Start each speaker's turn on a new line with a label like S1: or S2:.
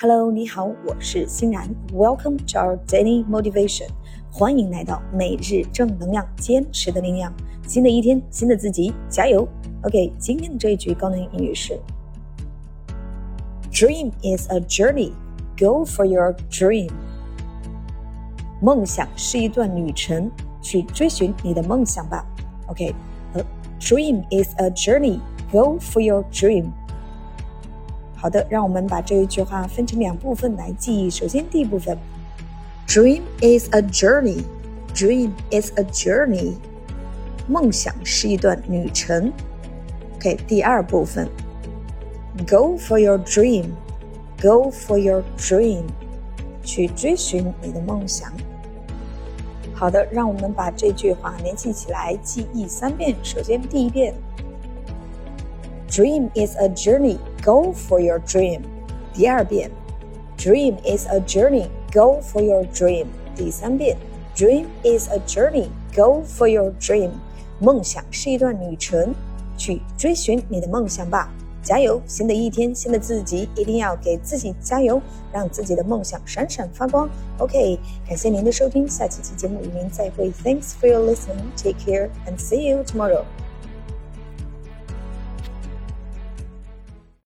S1: Hello，你好，我是欣然。Welcome to our daily motivation，欢迎来到每日正能量，坚持的力量。新的一天，新的自己，加油！OK，今天的这一句高能英语是：Dream is a journey. Go for your dream. 梦想是一段旅程，去追寻你的梦想吧。OK，Dream is a journey. Go for your dream. 好的，让我们把这一句话分成两部分来记忆。首先，第一部分，Dream is a journey. Dream is a journey. 梦想是一段旅程。OK，第二部分，Go for your dream. Go for your dream. 去追寻你的梦想。好的，让我们把这句话联系起来，记忆三遍。首先，第一遍 ，Dream is a journey. Go for your dream. 第二遍，Dream is a journey. Go for your dream. 第三遍，Dream is a journey. Go for your dream. 梦想是一段旅程，去追寻你的梦想吧！加油！新的一天，新的自己，一定要给自己加油，让自己的梦想闪闪发光。OK，感谢您的收听，下期节目与您再会。Thanks for your listening. Take care and see you tomorrow.